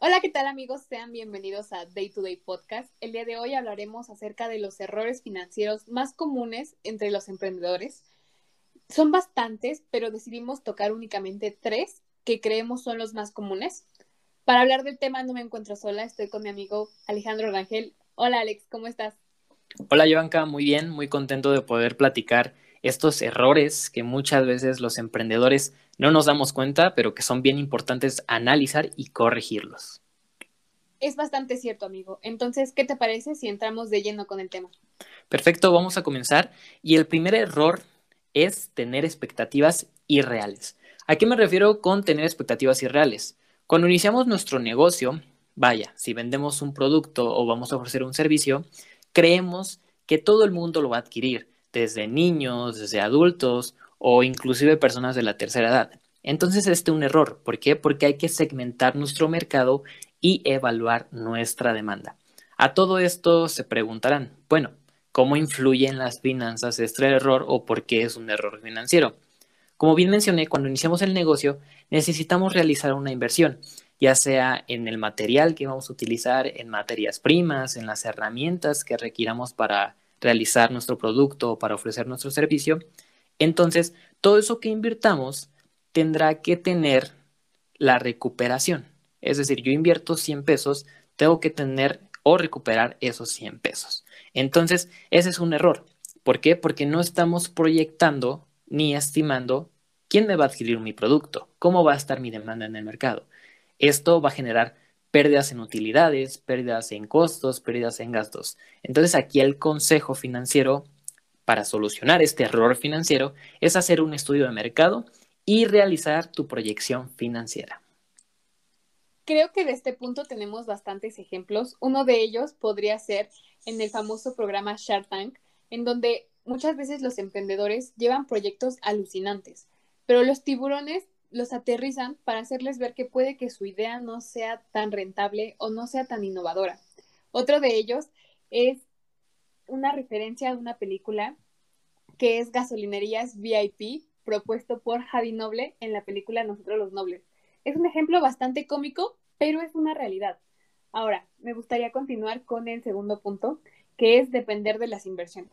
Hola, ¿qué tal amigos? Sean bienvenidos a Day to Day Podcast. El día de hoy hablaremos acerca de los errores financieros más comunes entre los emprendedores. Son bastantes, pero decidimos tocar únicamente tres que creemos son los más comunes. Para hablar del tema no me encuentro sola, estoy con mi amigo Alejandro Rangel. Hola Alex, ¿cómo estás? Hola Joanca, muy bien, muy contento de poder platicar estos errores que muchas veces los emprendedores no nos damos cuenta, pero que son bien importantes analizar y corregirlos. Es bastante cierto, amigo. Entonces, ¿qué te parece si entramos de lleno con el tema? Perfecto, vamos a comenzar. Y el primer error es tener expectativas irreales. ¿A qué me refiero con tener expectativas irreales? Cuando iniciamos nuestro negocio, vaya, si vendemos un producto o vamos a ofrecer un servicio, creemos que todo el mundo lo va a adquirir, desde niños, desde adultos o inclusive personas de la tercera edad. Entonces este es un error. ¿Por qué? Porque hay que segmentar nuestro mercado y evaluar nuestra demanda. A todo esto se preguntarán, bueno, ¿cómo influye en las finanzas este error o por qué es un error financiero? Como bien mencioné, cuando iniciamos el negocio necesitamos realizar una inversión, ya sea en el material que vamos a utilizar, en materias primas, en las herramientas que requiramos para realizar nuestro producto o para ofrecer nuestro servicio, entonces, todo eso que invirtamos tendrá que tener la recuperación. Es decir, yo invierto 100 pesos, tengo que tener o recuperar esos 100 pesos. Entonces, ese es un error. ¿Por qué? Porque no estamos proyectando ni estimando quién me va a adquirir mi producto, cómo va a estar mi demanda en el mercado. Esto va a generar pérdidas en utilidades, pérdidas en costos, pérdidas en gastos. Entonces aquí el consejo financiero para solucionar este error financiero es hacer un estudio de mercado y realizar tu proyección financiera. Creo que de este punto tenemos bastantes ejemplos. Uno de ellos podría ser en el famoso programa Shark Tank, en donde muchas veces los emprendedores llevan proyectos alucinantes, pero los tiburones los aterrizan para hacerles ver que puede que su idea no sea tan rentable o no sea tan innovadora. Otro de ellos es una referencia a una película que es Gasolinerías VIP, propuesto por Javi Noble en la película Nosotros los Nobles. Es un ejemplo bastante cómico, pero es una realidad. Ahora, me gustaría continuar con el segundo punto, que es depender de las inversiones.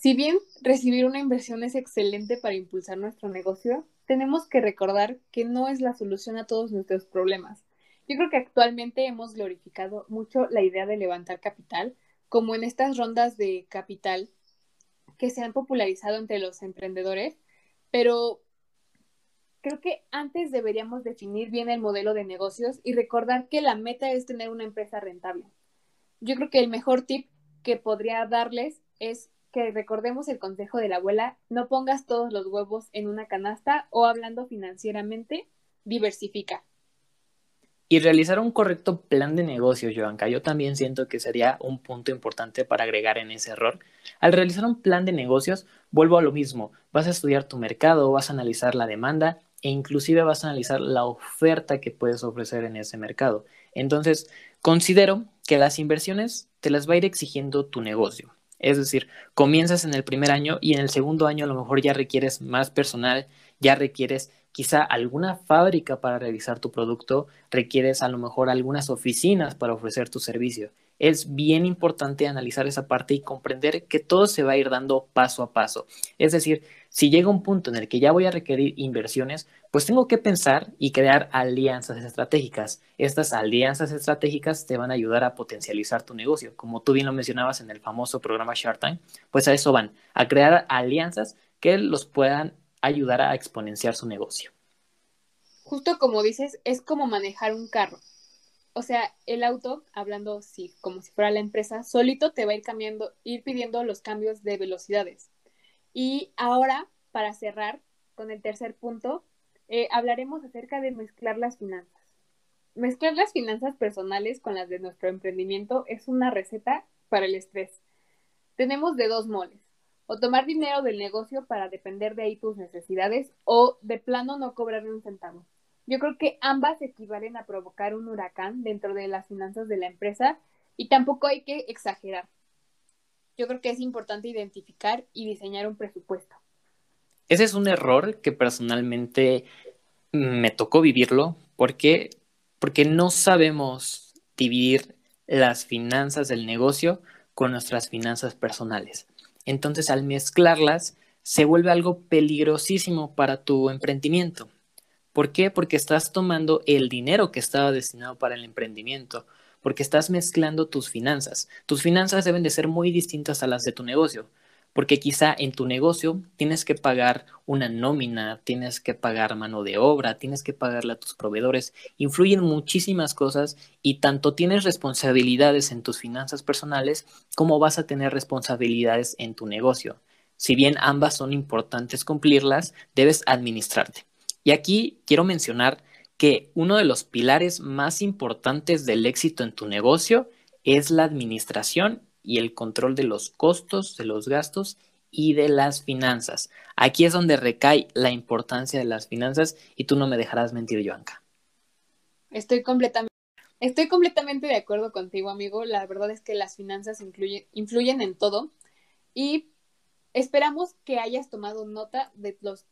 Si bien recibir una inversión es excelente para impulsar nuestro negocio, tenemos que recordar que no es la solución a todos nuestros problemas. Yo creo que actualmente hemos glorificado mucho la idea de levantar capital, como en estas rondas de capital que se han popularizado entre los emprendedores, pero creo que antes deberíamos definir bien el modelo de negocios y recordar que la meta es tener una empresa rentable. Yo creo que el mejor tip que podría darles es que recordemos el consejo de la abuela, no pongas todos los huevos en una canasta o hablando financieramente, diversifica. Y realizar un correcto plan de negocio, Joanca, yo también siento que sería un punto importante para agregar en ese error. Al realizar un plan de negocios, vuelvo a lo mismo, vas a estudiar tu mercado, vas a analizar la demanda e inclusive vas a analizar la oferta que puedes ofrecer en ese mercado. Entonces, considero que las inversiones te las va a ir exigiendo tu negocio. Es decir, comienzas en el primer año y en el segundo año a lo mejor ya requieres más personal, ya requieres quizá alguna fábrica para realizar tu producto, requieres a lo mejor algunas oficinas para ofrecer tu servicio. Es bien importante analizar esa parte y comprender que todo se va a ir dando paso a paso. Es decir, si llega un punto en el que ya voy a requerir inversiones, pues tengo que pensar y crear alianzas estratégicas. Estas alianzas estratégicas te van a ayudar a potencializar tu negocio. Como tú bien lo mencionabas en el famoso programa Shark Tank, pues a eso van, a crear alianzas que los puedan ayudar a exponenciar su negocio. Justo como dices, es como manejar un carro. O sea, el auto, hablando sí, como si fuera la empresa, solito te va a ir cambiando, ir pidiendo los cambios de velocidades. Y ahora, para cerrar con el tercer punto, eh, hablaremos acerca de mezclar las finanzas. mezclar las finanzas personales con las de nuestro emprendimiento es una receta para el estrés. Tenemos de dos moles, o tomar dinero del negocio para depender de ahí tus necesidades, o de plano no cobrarle un centavo. Yo creo que ambas equivalen a provocar un huracán dentro de las finanzas de la empresa y tampoco hay que exagerar. Yo creo que es importante identificar y diseñar un presupuesto. Ese es un error que personalmente me tocó vivirlo porque porque no sabemos dividir las finanzas del negocio con nuestras finanzas personales. Entonces, al mezclarlas, se vuelve algo peligrosísimo para tu emprendimiento. ¿Por qué? Porque estás tomando el dinero que estaba destinado para el emprendimiento, porque estás mezclando tus finanzas. Tus finanzas deben de ser muy distintas a las de tu negocio porque quizá en tu negocio tienes que pagar una nómina, tienes que pagar mano de obra, tienes que pagarle a tus proveedores, influyen muchísimas cosas y tanto tienes responsabilidades en tus finanzas personales como vas a tener responsabilidades en tu negocio. Si bien ambas son importantes cumplirlas, debes administrarte. Y aquí quiero mencionar que uno de los pilares más importantes del éxito en tu negocio es la administración y el control de los costos, de los gastos y de las finanzas. Aquí es donde recae la importancia de las finanzas y tú no me dejarás mentir, Joanca. Estoy completamente, estoy completamente de acuerdo contigo, amigo. La verdad es que las finanzas influyen en todo y esperamos que hayas tomado nota de los,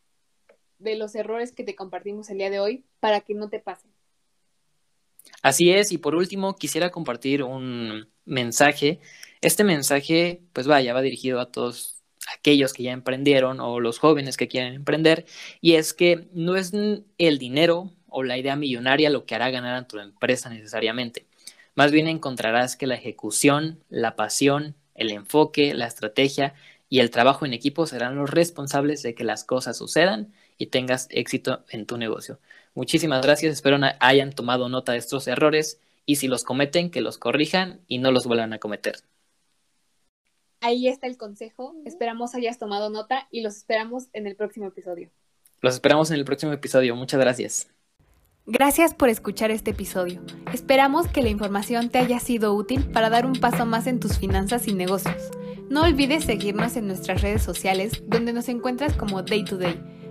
de los errores que te compartimos el día de hoy para que no te pasen. Así es, y por último quisiera compartir un mensaje este mensaje, pues vaya, va dirigido a todos aquellos que ya emprendieron o los jóvenes que quieren emprender, y es que no es el dinero o la idea millonaria lo que hará ganar a tu empresa necesariamente. Más bien encontrarás que la ejecución, la pasión, el enfoque, la estrategia y el trabajo en equipo serán los responsables de que las cosas sucedan y tengas éxito en tu negocio. Muchísimas gracias, espero hayan tomado nota de estos errores y si los cometen, que los corrijan y no los vuelvan a cometer. Ahí está el consejo. Esperamos hayas tomado nota y los esperamos en el próximo episodio. Los esperamos en el próximo episodio. Muchas gracias. Gracias por escuchar este episodio. Esperamos que la información te haya sido útil para dar un paso más en tus finanzas y negocios. No olvides seguirnos en nuestras redes sociales donde nos encuentras como Day to Day.